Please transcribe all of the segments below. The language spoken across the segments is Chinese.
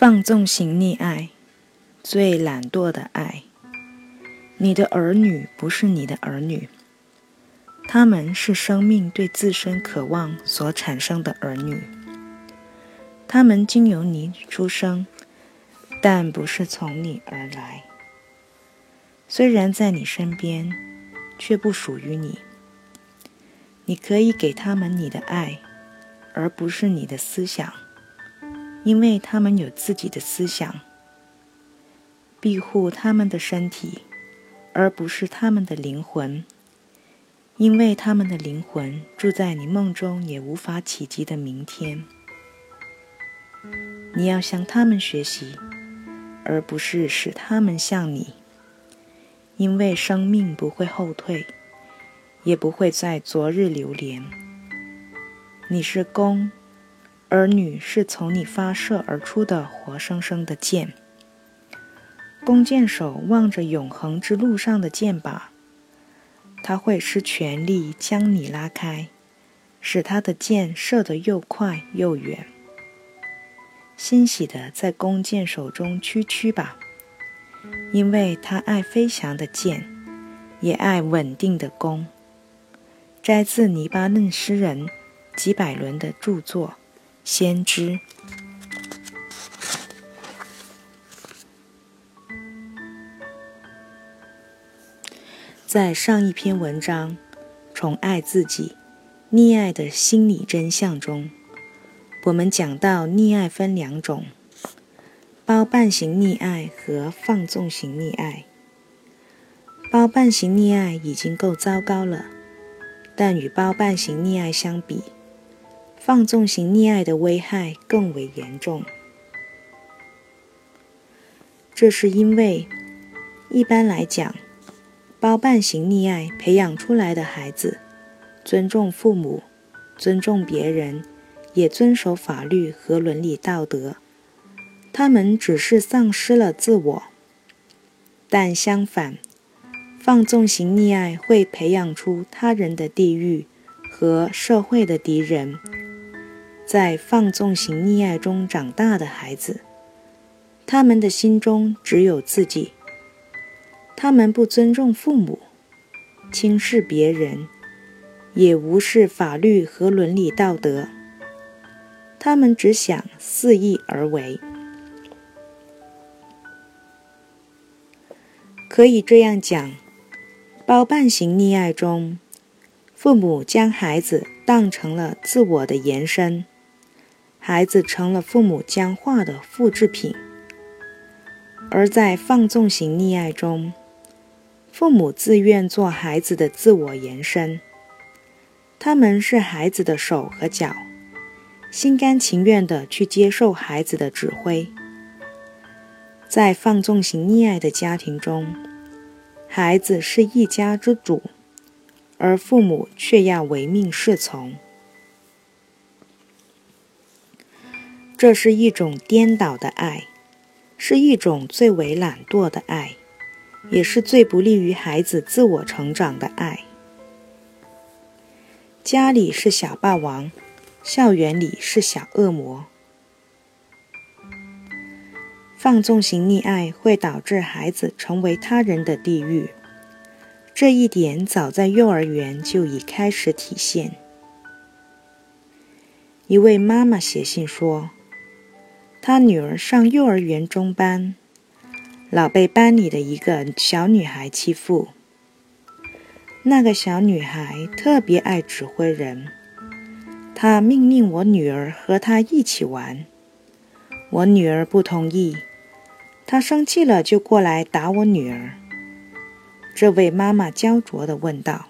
放纵型溺爱，最懒惰的爱。你的儿女不是你的儿女，他们是生命对自身渴望所产生的儿女。他们经由你出生，但不是从你而来。虽然在你身边，却不属于你。你可以给他们你的爱，而不是你的思想。因为他们有自己的思想，庇护他们的身体，而不是他们的灵魂。因为他们的灵魂住在你梦中也无法企及的明天。你要向他们学习，而不是使他们向你。因为生命不会后退，也不会在昨日流连。你是公。儿女是从你发射而出的活生生的箭，弓箭手望着永恒之路上的箭靶，他会使全力将你拉开，使他的箭射得又快又远。欣喜的在弓箭手中区区吧，因为他爱飞翔的箭，也爱稳定的弓。摘自黎巴嫩诗人吉百伦的著作。先知，在上一篇文章《宠爱自己，溺爱的心理真相》中，我们讲到溺爱分两种：包办型溺爱和放纵型溺爱。包办型溺爱已经够糟糕了，但与包办型溺爱相比，放纵型溺爱的危害更为严重，这是因为，一般来讲，包办型溺爱培养出来的孩子，尊重父母，尊重别人，也遵守法律和伦理道德，他们只是丧失了自我。但相反，放纵型溺爱会培养出他人的地狱和社会的敌人。在放纵型溺爱中长大的孩子，他们的心中只有自己。他们不尊重父母，轻视别人，也无视法律和伦理道德。他们只想肆意而为。可以这样讲：包办型溺爱中，父母将孩子当成了自我的延伸。孩子成了父母僵化的复制品，而在放纵型溺爱中，父母自愿做孩子的自我延伸，他们是孩子的手和脚，心甘情愿地去接受孩子的指挥。在放纵型溺爱的家庭中，孩子是一家之主，而父母却要唯命是从。这是一种颠倒的爱，是一种最为懒惰的爱，也是最不利于孩子自我成长的爱。家里是小霸王，校园里是小恶魔。放纵型溺爱会导致孩子成为他人的地狱，这一点早在幼儿园就已开始体现。一位妈妈写信说。他女儿上幼儿园中班，老被班里的一个小女孩欺负。那个小女孩特别爱指挥人，她命令我女儿和她一起玩。我女儿不同意，她生气了就过来打我女儿。这位妈妈焦灼地问道：“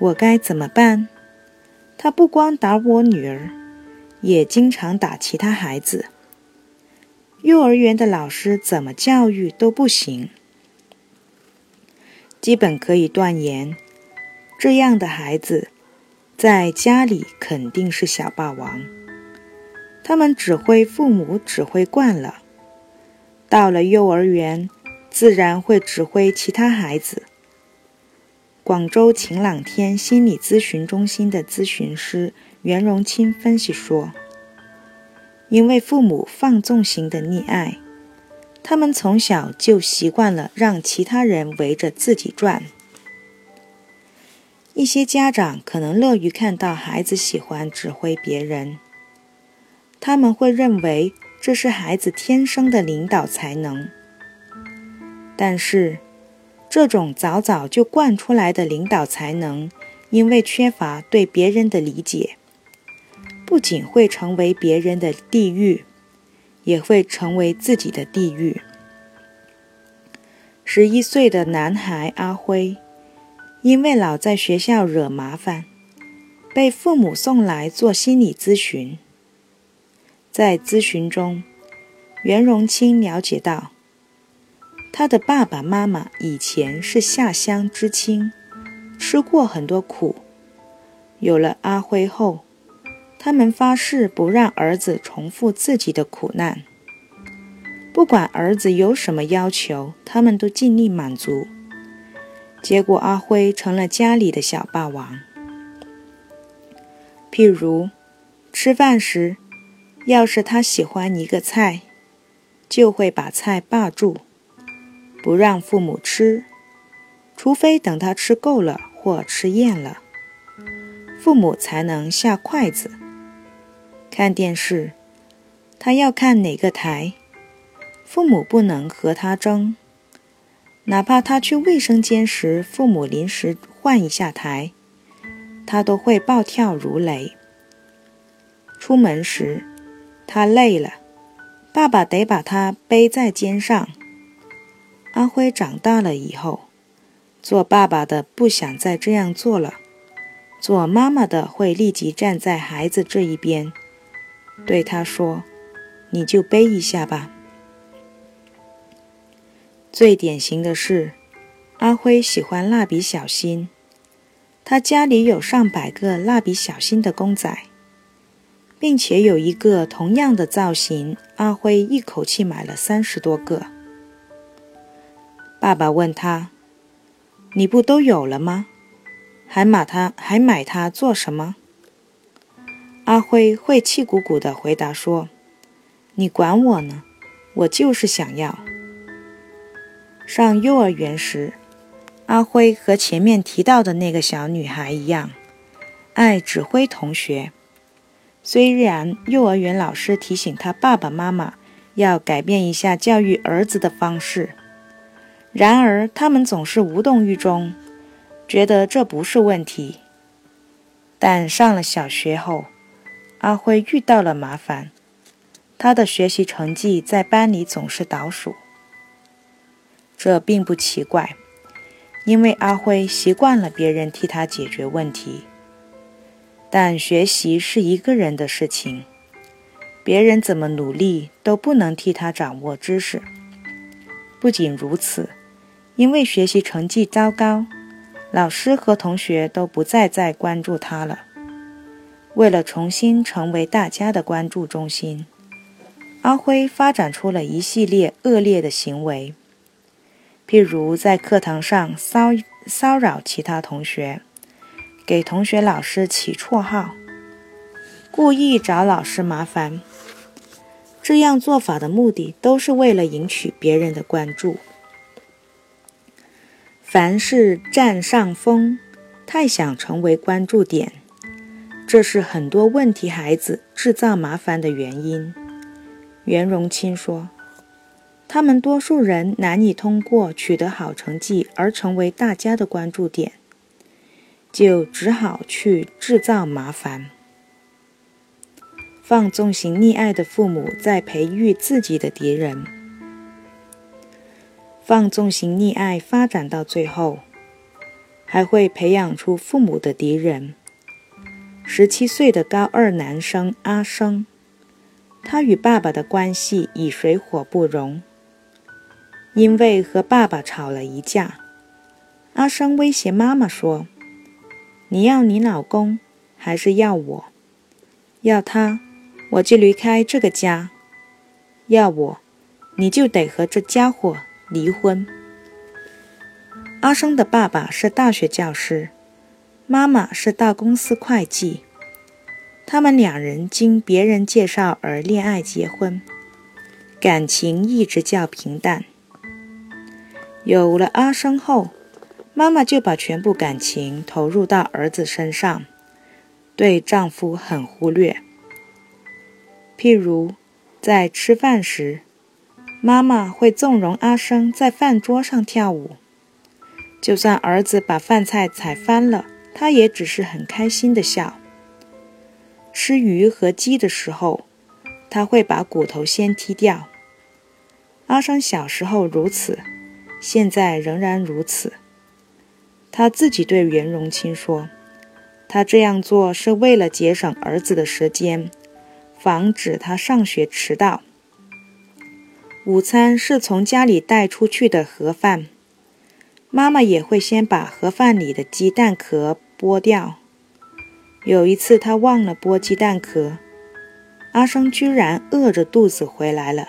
我该怎么办？”她不光打我女儿。也经常打其他孩子。幼儿园的老师怎么教育都不行。基本可以断言，这样的孩子在家里肯定是小霸王。他们指挥父母指挥惯了，到了幼儿园，自然会指挥其他孩子。广州晴朗天心理咨询中心的咨询师袁荣清分析说：“因为父母放纵型的溺爱，他们从小就习惯了让其他人围着自己转。一些家长可能乐于看到孩子喜欢指挥别人，他们会认为这是孩子天生的领导才能。但是，这种早早就惯出来的领导才能，因为缺乏对别人的理解，不仅会成为别人的地狱，也会成为自己的地狱。十一岁的男孩阿辉。因为老在学校惹麻烦，被父母送来做心理咨询。在咨询中，袁荣清了解到，他的爸爸妈妈以前是下乡知青，吃过很多苦。有了阿辉后，他们发誓不让儿子重复自己的苦难。不管儿子有什么要求，他们都尽力满足。结果，阿辉成了家里的小霸王。譬如，吃饭时，要是他喜欢一个菜，就会把菜霸住，不让父母吃，除非等他吃够了或吃厌了，父母才能下筷子。看电视，他要看哪个台，父母不能和他争。哪怕他去卫生间时，父母临时换一下台，他都会暴跳如雷。出门时，他累了，爸爸得把他背在肩上。阿辉长大了以后，做爸爸的不想再这样做了，做妈妈的会立即站在孩子这一边，对他说：“你就背一下吧。”最典型的是，阿辉喜欢蜡笔小新，他家里有上百个蜡笔小新的公仔，并且有一个同样的造型，阿辉一口气买了三十多个。爸爸问他：“你不都有了吗？还买它还买它做什么？”阿辉会气鼓鼓地回答说：“你管我呢，我就是想要。”上幼儿园时，阿辉和前面提到的那个小女孩一样，爱指挥同学。虽然幼儿园老师提醒他爸爸妈妈要改变一下教育儿子的方式，然而他们总是无动于衷，觉得这不是问题。但上了小学后，阿辉遇到了麻烦，他的学习成绩在班里总是倒数。这并不奇怪，因为阿辉习惯了别人替他解决问题。但学习是一个人的事情，别人怎么努力都不能替他掌握知识。不仅如此，因为学习成绩糟糕，老师和同学都不再再关注他了。为了重新成为大家的关注中心，阿辉发展出了一系列恶劣的行为。譬如在课堂上骚骚扰其他同学，给同学、老师起绰号，故意找老师麻烦。这样做法的目的都是为了引起别人的关注。凡是占上风，太想成为关注点，这是很多问题孩子制造麻烦的原因。袁荣清说。他们多数人难以通过取得好成绩而成为大家的关注点，就只好去制造麻烦。放纵型溺爱的父母在培育自己的敌人。放纵型溺爱发展到最后，还会培养出父母的敌人。十七岁的高二男生阿生，他与爸爸的关系已水火不容。因为和爸爸吵了一架，阿生威胁妈妈说：“你要你老公，还是要我？要他，我就离开这个家；要我，你就得和这家伙离婚。”阿生的爸爸是大学教师，妈妈是大公司会计。他们两人经别人介绍而恋爱结婚，感情一直较平淡。有了阿生后，妈妈就把全部感情投入到儿子身上，对丈夫很忽略。譬如在吃饭时，妈妈会纵容阿生在饭桌上跳舞，就算儿子把饭菜踩翻了，他也只是很开心的笑。吃鱼和鸡的时候，他会把骨头先剔掉。阿生小时候如此。现在仍然如此。他自己对袁荣清说：“他这样做是为了节省儿子的时间，防止他上学迟到。午餐是从家里带出去的盒饭，妈妈也会先把盒饭里的鸡蛋壳剥掉。有一次，他忘了剥鸡蛋壳，阿生居然饿着肚子回来了。”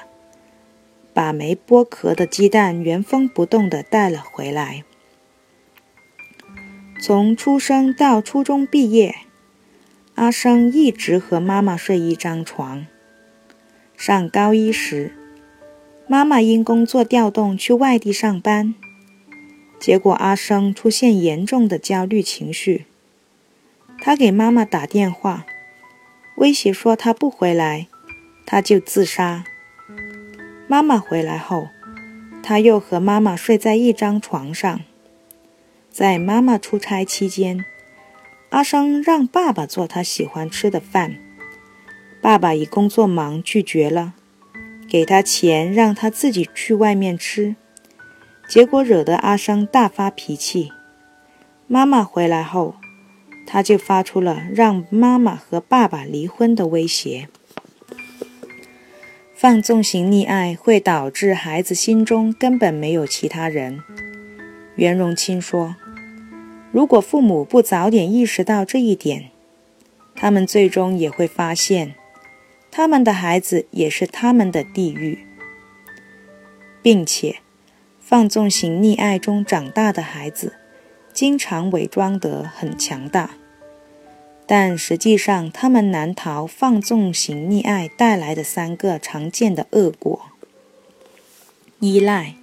把没剥壳的鸡蛋原封不动地带了回来。从出生到初中毕业，阿生一直和妈妈睡一张床。上高一时，妈妈因工作调动去外地上班，结果阿生出现严重的焦虑情绪。他给妈妈打电话，威胁说他不回来，他就自杀。妈妈回来后，他又和妈妈睡在一张床上。在妈妈出差期间，阿生让爸爸做他喜欢吃的饭，爸爸以工作忙拒绝了，给他钱让他自己去外面吃，结果惹得阿生大发脾气。妈妈回来后，他就发出了让妈妈和爸爸离婚的威胁。放纵型溺爱会导致孩子心中根本没有其他人。袁荣清说：“如果父母不早点意识到这一点，他们最终也会发现，他们的孩子也是他们的地狱，并且，放纵型溺爱中长大的孩子，经常伪装得很强大。”但实际上，他们难逃放纵型溺爱带来的三个常见的恶果：依赖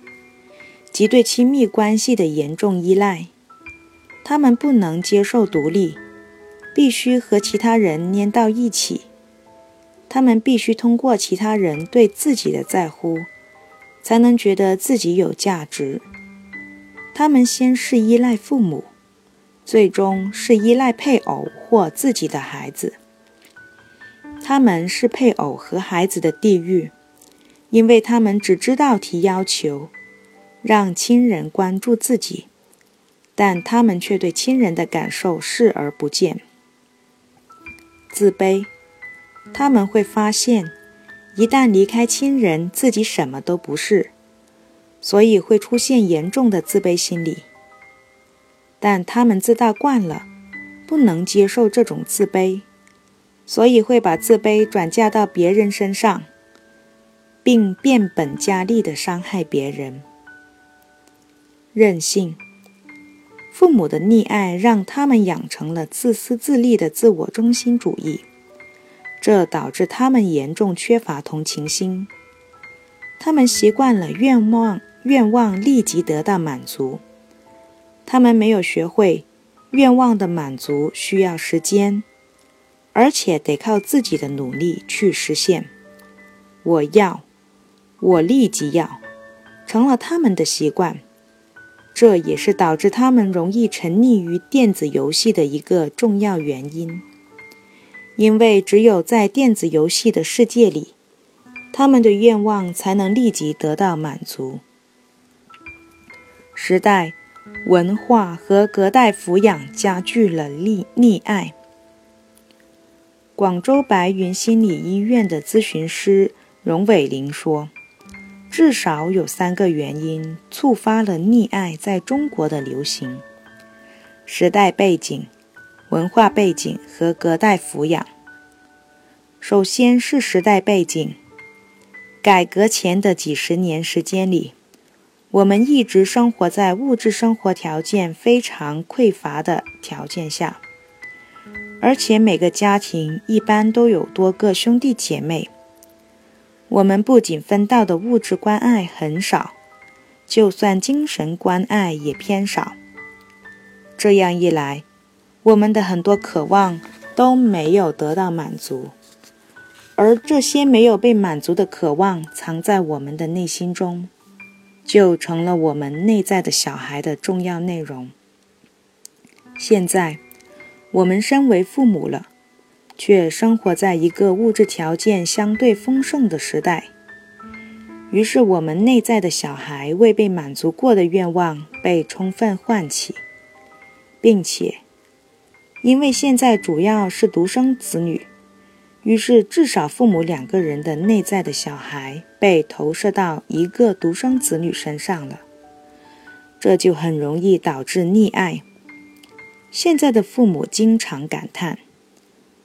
及对亲密关系的严重依赖。他们不能接受独立，必须和其他人粘到一起。他们必须通过其他人对自己的在乎，才能觉得自己有价值。他们先是依赖父母。最终是依赖配偶或自己的孩子，他们是配偶和孩子的地狱，因为他们只知道提要求，让亲人关注自己，但他们却对亲人的感受视而不见。自卑，他们会发现，一旦离开亲人，自己什么都不是，所以会出现严重的自卑心理。但他们自大惯了，不能接受这种自卑，所以会把自卑转嫁到别人身上，并变本加厉地伤害别人。任性，父母的溺爱让他们养成了自私自利的自我中心主义，这导致他们严重缺乏同情心。他们习惯了愿望愿望立即得到满足。他们没有学会，愿望的满足需要时间，而且得靠自己的努力去实现。我要，我立即要，成了他们的习惯。这也是导致他们容易沉溺于电子游戏的一个重要原因。因为只有在电子游戏的世界里，他们的愿望才能立即得到满足。时代。文化和隔代抚养加剧了溺溺爱。广州白云心理医院的咨询师荣伟玲说：“至少有三个原因触发了溺爱在中国的流行：时代背景、文化背景和隔代抚养。首先是时代背景，改革前的几十年时间里。”我们一直生活在物质生活条件非常匮乏的条件下，而且每个家庭一般都有多个兄弟姐妹。我们不仅分到的物质关爱很少，就算精神关爱也偏少。这样一来，我们的很多渴望都没有得到满足，而这些没有被满足的渴望藏在我们的内心中，就成了我们内在的小孩的重要内容。现在。我们身为父母了，却生活在一个物质条件相对丰盛的时代。于是，我们内在的小孩未被满足过的愿望被充分唤起，并且，因为现在主要是独生子女，于是至少父母两个人的内在的小孩被投射到一个独生子女身上了，这就很容易导致溺爱。现在的父母经常感叹：“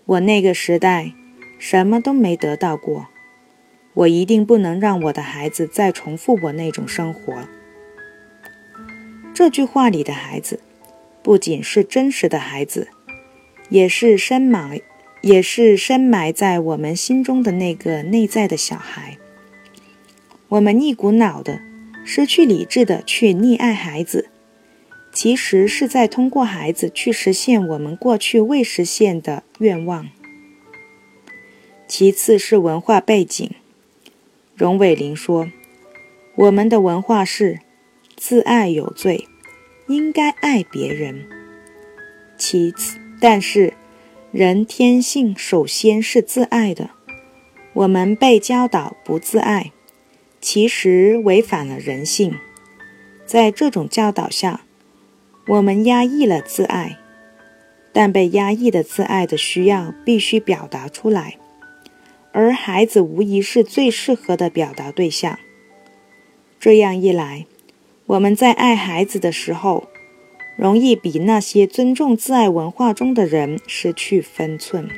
我那个时代什么都没得到过，我一定不能让我的孩子再重复我那种生活。”这句话里的孩子，不仅是真实的孩子，也是深埋，也是深埋在我们心中的那个内在的小孩。我们一股脑的、失去理智的去溺爱孩子。其实是在通过孩子去实现我们过去未实现的愿望。其次是文化背景。荣伟林说：“我们的文化是自爱有罪，应该爱别人。其次，但是人天性首先是自爱的。我们被教导不自爱，其实违反了人性。在这种教导下。”我们压抑了自爱，但被压抑的自爱的需要必须表达出来，而孩子无疑是最适合的表达对象。这样一来，我们在爱孩子的时候，容易比那些尊重自爱文化中的人失去分寸。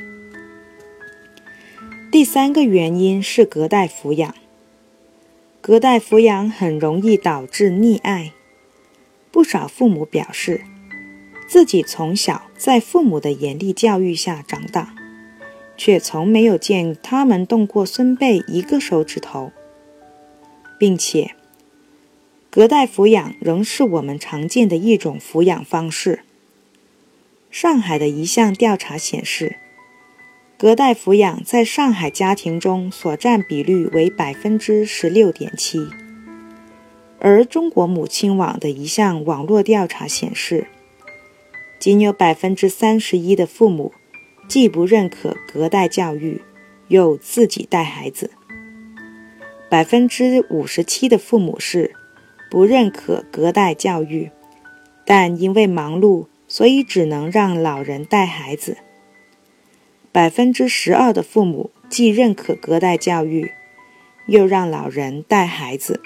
第三个原因是隔代抚养，隔代抚养很容易导致溺爱。不少父母表示，自己从小在父母的严厉教育下长大，却从没有见他们动过孙辈一个手指头，并且，隔代抚养仍是我们常见的一种抚养方式。上海的一项调查显示，隔代抚养在上海家庭中所占比率为百分之十六点七。而中国母亲网的一项网络调查显示，仅有百分之三十一的父母既不认可隔代教育，又自己带孩子；百分之五十七的父母是不认可隔代教育，但因为忙碌，所以只能让老人带孩子；百分之十二的父母既认可隔代教育，又让老人带孩子。